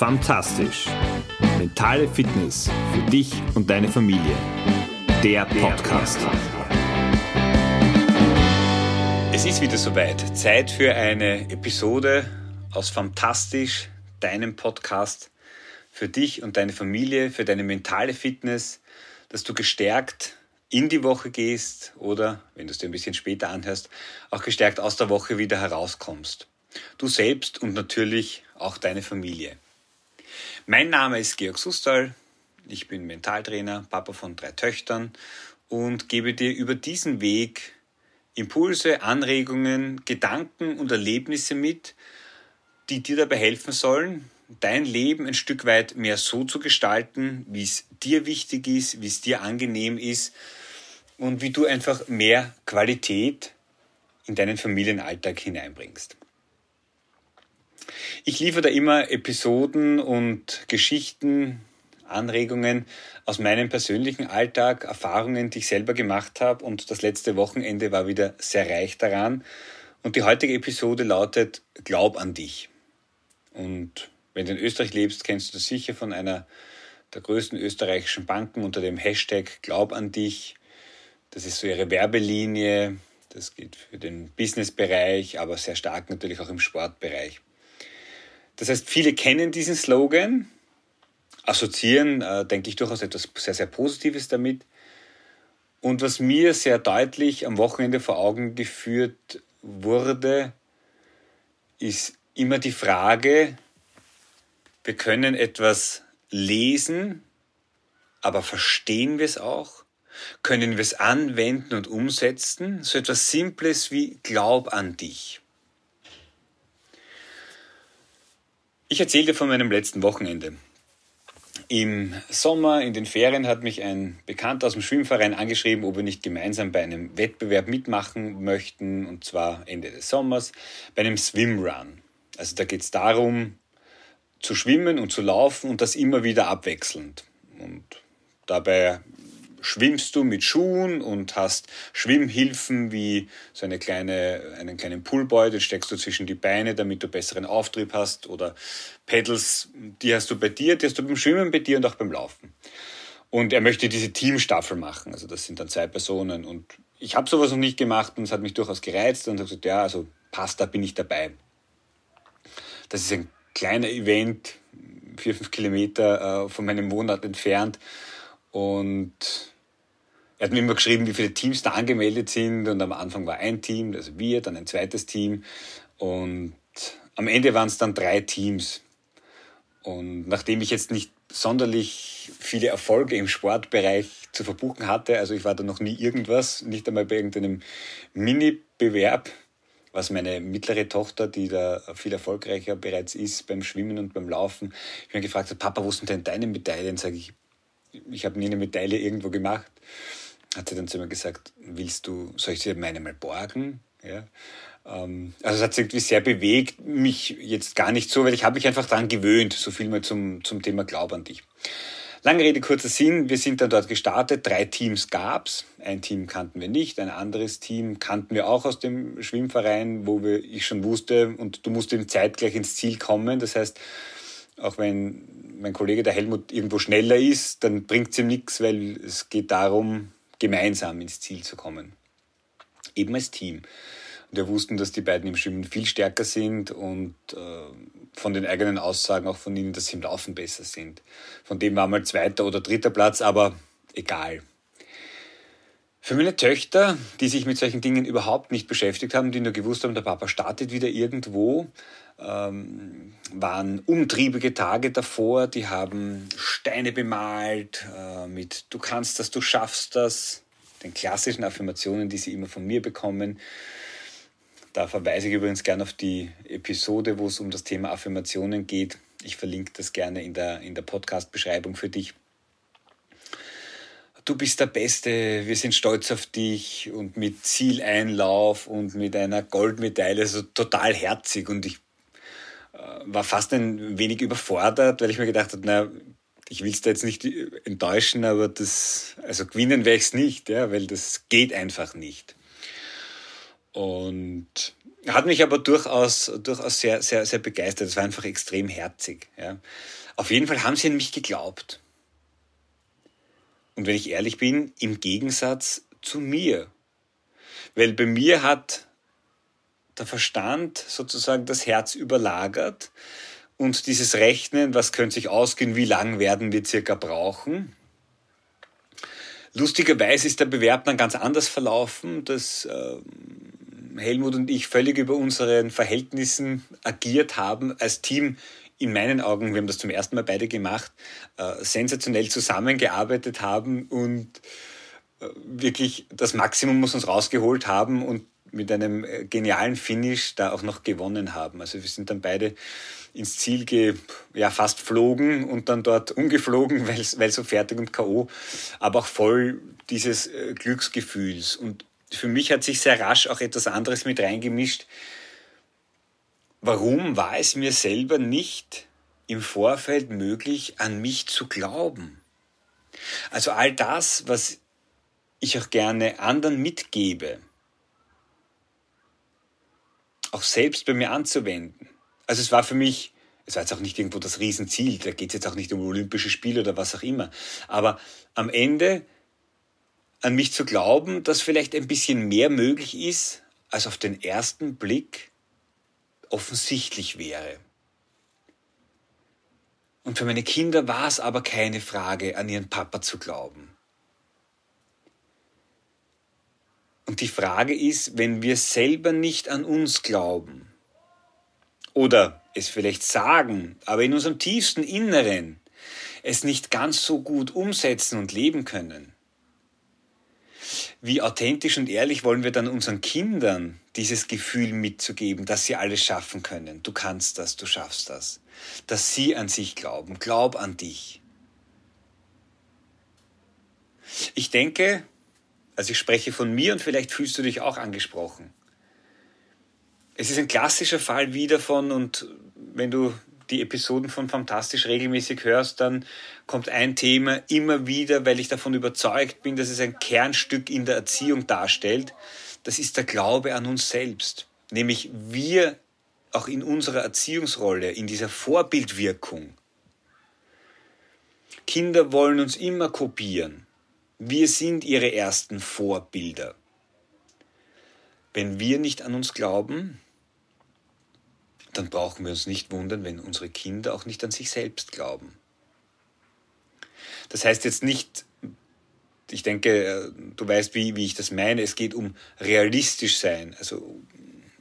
Fantastisch. Mentale Fitness für dich und deine Familie. Der Podcast. Es ist wieder soweit. Zeit für eine Episode aus Fantastisch, deinem Podcast für dich und deine Familie, für deine mentale Fitness, dass du gestärkt in die Woche gehst oder, wenn du es dir ein bisschen später anhörst, auch gestärkt aus der Woche wieder herauskommst. Du selbst und natürlich auch deine Familie. Mein Name ist Georg Sustal. Ich bin Mentaltrainer, Papa von drei Töchtern und gebe dir über diesen Weg Impulse, Anregungen, Gedanken und Erlebnisse mit, die dir dabei helfen sollen, dein Leben ein Stück weit mehr so zu gestalten, wie es dir wichtig ist, wie es dir angenehm ist und wie du einfach mehr Qualität in deinen Familienalltag hineinbringst. Ich liefere da immer Episoden und Geschichten, Anregungen aus meinem persönlichen Alltag, Erfahrungen, die ich selber gemacht habe. Und das letzte Wochenende war wieder sehr reich daran. Und die heutige Episode lautet Glaub an dich. Und wenn du in Österreich lebst, kennst du sicher von einer der größten österreichischen Banken unter dem Hashtag Glaub an dich. Das ist so ihre Werbelinie. Das geht für den Businessbereich, aber sehr stark natürlich auch im Sportbereich. Das heißt, viele kennen diesen Slogan, assoziieren, äh, denke ich, durchaus etwas sehr, sehr Positives damit. Und was mir sehr deutlich am Wochenende vor Augen geführt wurde, ist immer die Frage, wir können etwas lesen, aber verstehen wir es auch? Können wir es anwenden und umsetzen? So etwas Simples wie Glaub an dich. Ich erzähle dir von meinem letzten Wochenende. Im Sommer, in den Ferien, hat mich ein Bekannter aus dem Schwimmverein angeschrieben, ob wir nicht gemeinsam bei einem Wettbewerb mitmachen möchten, und zwar Ende des Sommers, bei einem Swimrun. Also da geht es darum, zu schwimmen und zu laufen und das immer wieder abwechselnd. Und dabei schwimmst du mit Schuhen und hast Schwimmhilfen wie so eine kleine, einen kleinen Pullboy, den steckst du zwischen die Beine, damit du besseren Auftrieb hast oder Pedals, die hast du bei dir, die hast du beim Schwimmen bei dir und auch beim Laufen. Und er möchte diese Teamstaffel machen, also das sind dann zwei Personen und ich habe sowas noch nicht gemacht und es hat mich durchaus gereizt und habe gesagt, ja, also passt, da bin ich dabei. Das ist ein kleiner Event, vier, fünf Kilometer äh, von meinem Wohnort entfernt und er hat mir immer geschrieben, wie viele Teams da angemeldet sind. Und am Anfang war ein Team, also wir, dann ein zweites Team. Und am Ende waren es dann drei Teams. Und nachdem ich jetzt nicht sonderlich viele Erfolge im Sportbereich zu verbuchen hatte, also ich war da noch nie irgendwas, nicht einmal bei irgendeinem Mini-Bewerb, was meine mittlere Tochter, die da viel erfolgreicher bereits ist beim Schwimmen und beim Laufen, ich mir gefragt hat, Papa, wo sind denn deine Medaillen? Sage ich, ich habe nie eine Medaille irgendwo gemacht. Hat sie dann zu mir gesagt, willst du, soll ich dir meine mal borgen? Ja. Ähm, also es hat sich irgendwie sehr bewegt, mich jetzt gar nicht so, weil ich habe mich einfach daran gewöhnt, so viel mal zum, zum Thema Glaub an dich. Lange Rede, kurzer Sinn, wir sind dann dort gestartet, drei Teams gab's. Ein Team kannten wir nicht, ein anderes Team kannten wir auch aus dem Schwimmverein, wo wir, ich schon wusste, und du musst eben zeitgleich ins Ziel kommen. Das heißt, auch wenn mein Kollege der Helmut irgendwo schneller ist, dann bringt es ihm nichts, weil es geht darum, gemeinsam ins Ziel zu kommen. Eben als Team. Und wir wussten, dass die beiden im Schwimmen viel stärker sind und äh, von den eigenen Aussagen auch von ihnen, dass sie im Laufen besser sind. Von dem war mal zweiter oder dritter Platz, aber egal. Für meine Töchter, die sich mit solchen Dingen überhaupt nicht beschäftigt haben, die nur gewusst haben, der Papa startet wieder irgendwo, ähm, waren umtriebige Tage davor. Die haben Steine bemalt äh, mit Du kannst das, du schaffst das, den klassischen Affirmationen, die sie immer von mir bekommen. Da verweise ich übrigens gerne auf die Episode, wo es um das Thema Affirmationen geht. Ich verlinke das gerne in der, in der Podcast-Beschreibung für dich du bist der Beste, wir sind stolz auf dich und mit Zieleinlauf und mit einer Goldmedaille, also total herzig und ich war fast ein wenig überfordert, weil ich mir gedacht habe, na, ich will es da jetzt nicht enttäuschen, aber das, also gewinnen werde ich es nicht, ja, weil das geht einfach nicht. Und hat mich aber durchaus, durchaus sehr, sehr, sehr begeistert. Es war einfach extrem herzig. Ja. Auf jeden Fall haben sie an mich geglaubt. Und wenn ich ehrlich bin, im Gegensatz zu mir. Weil bei mir hat der Verstand sozusagen das Herz überlagert und dieses Rechnen, was könnte sich ausgehen, wie lang werden wir circa brauchen. Lustigerweise ist der Bewerb dann ganz anders verlaufen, dass äh, Helmut und ich völlig über unseren Verhältnissen agiert haben als Team in meinen Augen, wir haben das zum ersten Mal beide gemacht, äh, sensationell zusammengearbeitet haben und äh, wirklich das Maximum muss uns rausgeholt haben und mit einem äh, genialen Finish da auch noch gewonnen haben. Also wir sind dann beide ins Ziel ge, ja, fast flogen und dann dort umgeflogen, weil, weil so fertig und K.O., aber auch voll dieses äh, Glücksgefühls. Und für mich hat sich sehr rasch auch etwas anderes mit reingemischt, warum war es mir selber nicht im Vorfeld möglich, an mich zu glauben? Also all das, was ich auch gerne anderen mitgebe, auch selbst bei mir anzuwenden. Also es war für mich, es war jetzt auch nicht irgendwo das Riesenziel, da geht es jetzt auch nicht um Olympische Spiele oder was auch immer. Aber am Ende an mich zu glauben, dass vielleicht ein bisschen mehr möglich ist, als auf den ersten Blick offensichtlich wäre. Und für meine Kinder war es aber keine Frage, an ihren Papa zu glauben. Und die Frage ist, wenn wir selber nicht an uns glauben oder es vielleicht sagen, aber in unserem tiefsten Inneren es nicht ganz so gut umsetzen und leben können, wie authentisch und ehrlich wollen wir dann unseren Kindern dieses Gefühl mitzugeben, dass sie alles schaffen können. Du kannst das, du schaffst das. Dass sie an sich glauben. Glaub an dich. Ich denke, also ich spreche von mir und vielleicht fühlst du dich auch angesprochen. Es ist ein klassischer Fall wieder von, und wenn du die Episoden von Fantastisch regelmäßig hörst, dann kommt ein Thema immer wieder, weil ich davon überzeugt bin, dass es ein Kernstück in der Erziehung darstellt. Das ist der Glaube an uns selbst. Nämlich wir auch in unserer Erziehungsrolle, in dieser Vorbildwirkung. Kinder wollen uns immer kopieren. Wir sind ihre ersten Vorbilder. Wenn wir nicht an uns glauben, dann brauchen wir uns nicht wundern, wenn unsere Kinder auch nicht an sich selbst glauben. Das heißt jetzt nicht, ich denke, du weißt, wie, wie ich das meine, es geht um realistisch sein, also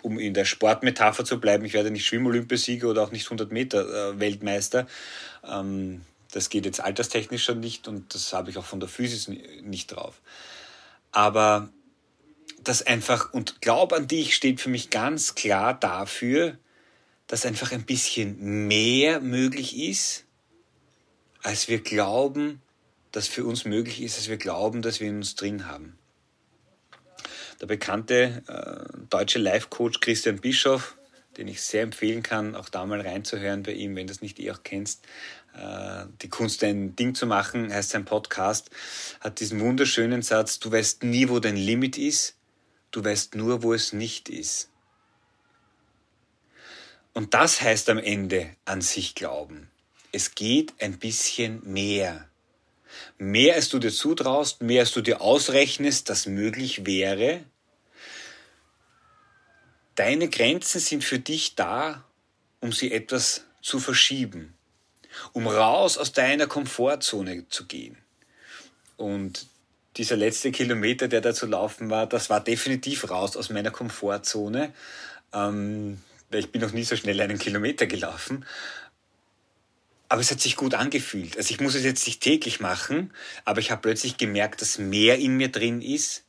um in der Sportmetapher zu bleiben, ich werde nicht Schwimmolympiasieger oder auch nicht 100 Meter äh, Weltmeister. Ähm, das geht jetzt alterstechnisch schon nicht und das habe ich auch von der Physis nicht drauf. Aber das einfach, und Glaub an dich steht für mich ganz klar dafür, dass einfach ein bisschen mehr möglich ist, als wir glauben, dass für uns möglich ist, als wir glauben, dass wir in uns drin haben. Der bekannte äh, deutsche Life-Coach Christian Bischoff, den ich sehr empfehlen kann, auch da mal reinzuhören bei ihm, wenn du es nicht eh auch kennst, die Kunst ein Ding zu machen, heißt sein Podcast, hat diesen wunderschönen Satz, du weißt nie, wo dein Limit ist, du weißt nur, wo es nicht ist. Und das heißt am Ende an sich glauben. Es geht ein bisschen mehr. Mehr als du dir zutraust, mehr als du dir ausrechnest, das möglich wäre. Deine Grenzen sind für dich da, um sie etwas zu verschieben, um raus aus deiner Komfortzone zu gehen. Und dieser letzte Kilometer, der da zu laufen war, das war definitiv raus aus meiner Komfortzone. Ähm, weil ich bin noch nie so schnell einen Kilometer gelaufen. Aber es hat sich gut angefühlt. Also ich muss es jetzt nicht täglich machen, aber ich habe plötzlich gemerkt, dass mehr in mir drin ist,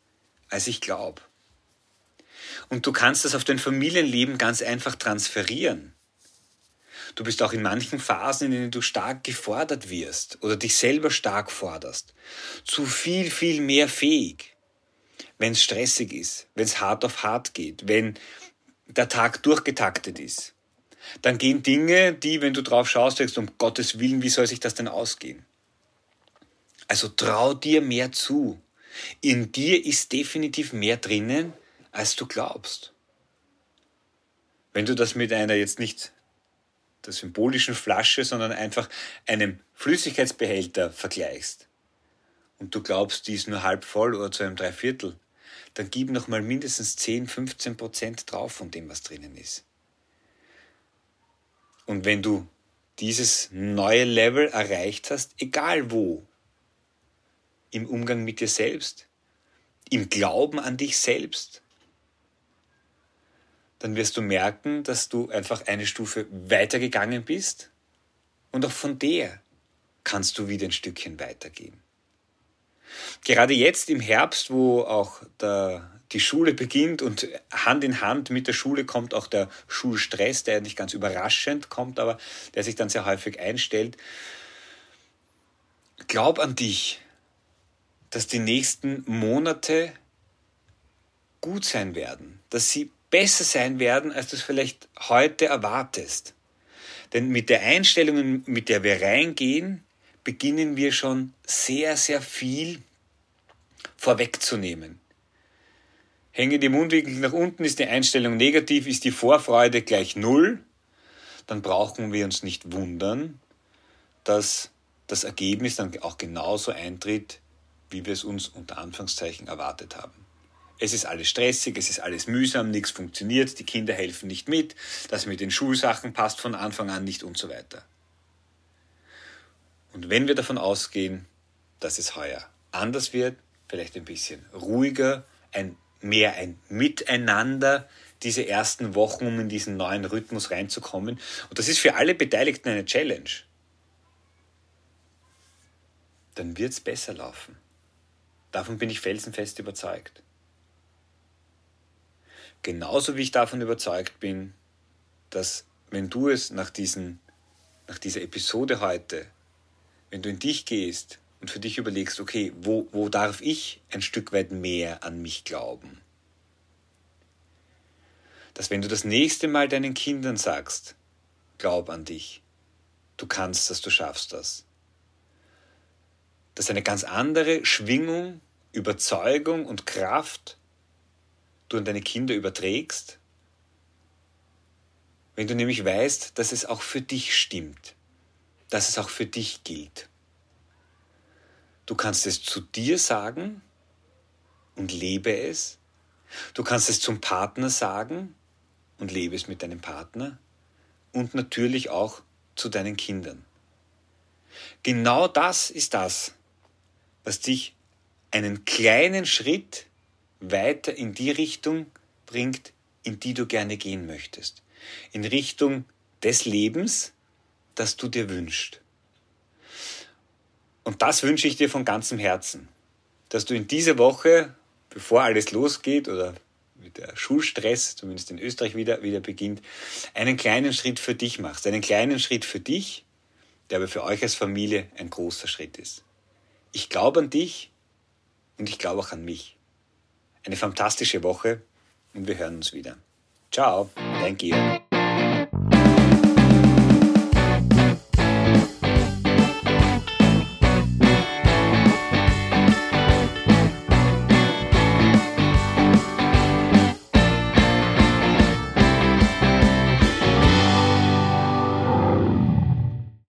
als ich glaube. Und du kannst das auf dein Familienleben ganz einfach transferieren. Du bist auch in manchen Phasen, in denen du stark gefordert wirst oder dich selber stark forderst, zu viel, viel mehr fähig. Wenn es stressig ist, wenn es hart auf hart geht, wenn der Tag durchgetaktet ist, dann gehen Dinge, die, wenn du drauf schaust, denkst, um Gottes Willen, wie soll sich das denn ausgehen? Also trau dir mehr zu. In dir ist definitiv mehr drinnen, als du glaubst. Wenn du das mit einer jetzt nicht der symbolischen Flasche, sondern einfach einem Flüssigkeitsbehälter vergleichst und du glaubst, die ist nur halb voll oder zu einem Dreiviertel, dann gib noch mal mindestens 10, 15 Prozent drauf von dem, was drinnen ist. Und wenn du dieses neue Level erreicht hast, egal wo, im Umgang mit dir selbst, im Glauben an dich selbst, dann wirst du merken, dass du einfach eine Stufe weitergegangen bist und auch von der kannst du wieder ein Stückchen weitergehen. Gerade jetzt im Herbst, wo auch der, die Schule beginnt und Hand in Hand mit der Schule kommt auch der Schulstress, der nicht ganz überraschend kommt, aber der sich dann sehr häufig einstellt. Glaub an dich, dass die nächsten Monate gut sein werden, dass sie besser sein werden, als du es vielleicht heute erwartest. Denn mit der Einstellung, mit der wir reingehen, beginnen wir schon sehr, sehr viel vorwegzunehmen. Hänge die Mundwinkel nach unten, ist die Einstellung negativ, ist die Vorfreude gleich null, dann brauchen wir uns nicht wundern, dass das Ergebnis dann auch genauso eintritt, wie wir es uns unter Anführungszeichen erwartet haben. Es ist alles stressig, es ist alles mühsam, nichts funktioniert, die Kinder helfen nicht mit, das mit den Schulsachen passt von Anfang an nicht und so weiter. Und wenn wir davon ausgehen, dass es heuer anders wird, vielleicht ein bisschen ruhiger, ein, mehr ein Miteinander diese ersten Wochen, um in diesen neuen Rhythmus reinzukommen. Und das ist für alle Beteiligten eine Challenge. Dann wird es besser laufen. Davon bin ich felsenfest überzeugt. Genauso wie ich davon überzeugt bin, dass wenn du es nach, diesen, nach dieser Episode heute, wenn du in dich gehst und für dich überlegst, okay, wo, wo darf ich ein Stück weit mehr an mich glauben? Dass wenn du das nächste Mal deinen Kindern sagst, glaub an dich, du kannst das, du schaffst das, dass eine ganz andere Schwingung, Überzeugung und Kraft du an deine Kinder überträgst, wenn du nämlich weißt, dass es auch für dich stimmt, dass es auch für dich gilt. Du kannst es zu dir sagen und lebe es. Du kannst es zum Partner sagen und lebe es mit deinem Partner. Und natürlich auch zu deinen Kindern. Genau das ist das, was dich einen kleinen Schritt weiter in die Richtung bringt, in die du gerne gehen möchtest. In Richtung des Lebens, das du dir wünschst. Und das wünsche ich dir von ganzem Herzen, dass du in dieser Woche, bevor alles losgeht oder mit der Schulstress, zumindest in Österreich wieder, wieder beginnt, einen kleinen Schritt für dich machst. Einen kleinen Schritt für dich, der aber für euch als Familie ein großer Schritt ist. Ich glaube an dich und ich glaube auch an mich. Eine fantastische Woche und wir hören uns wieder. Ciao, dein Georg.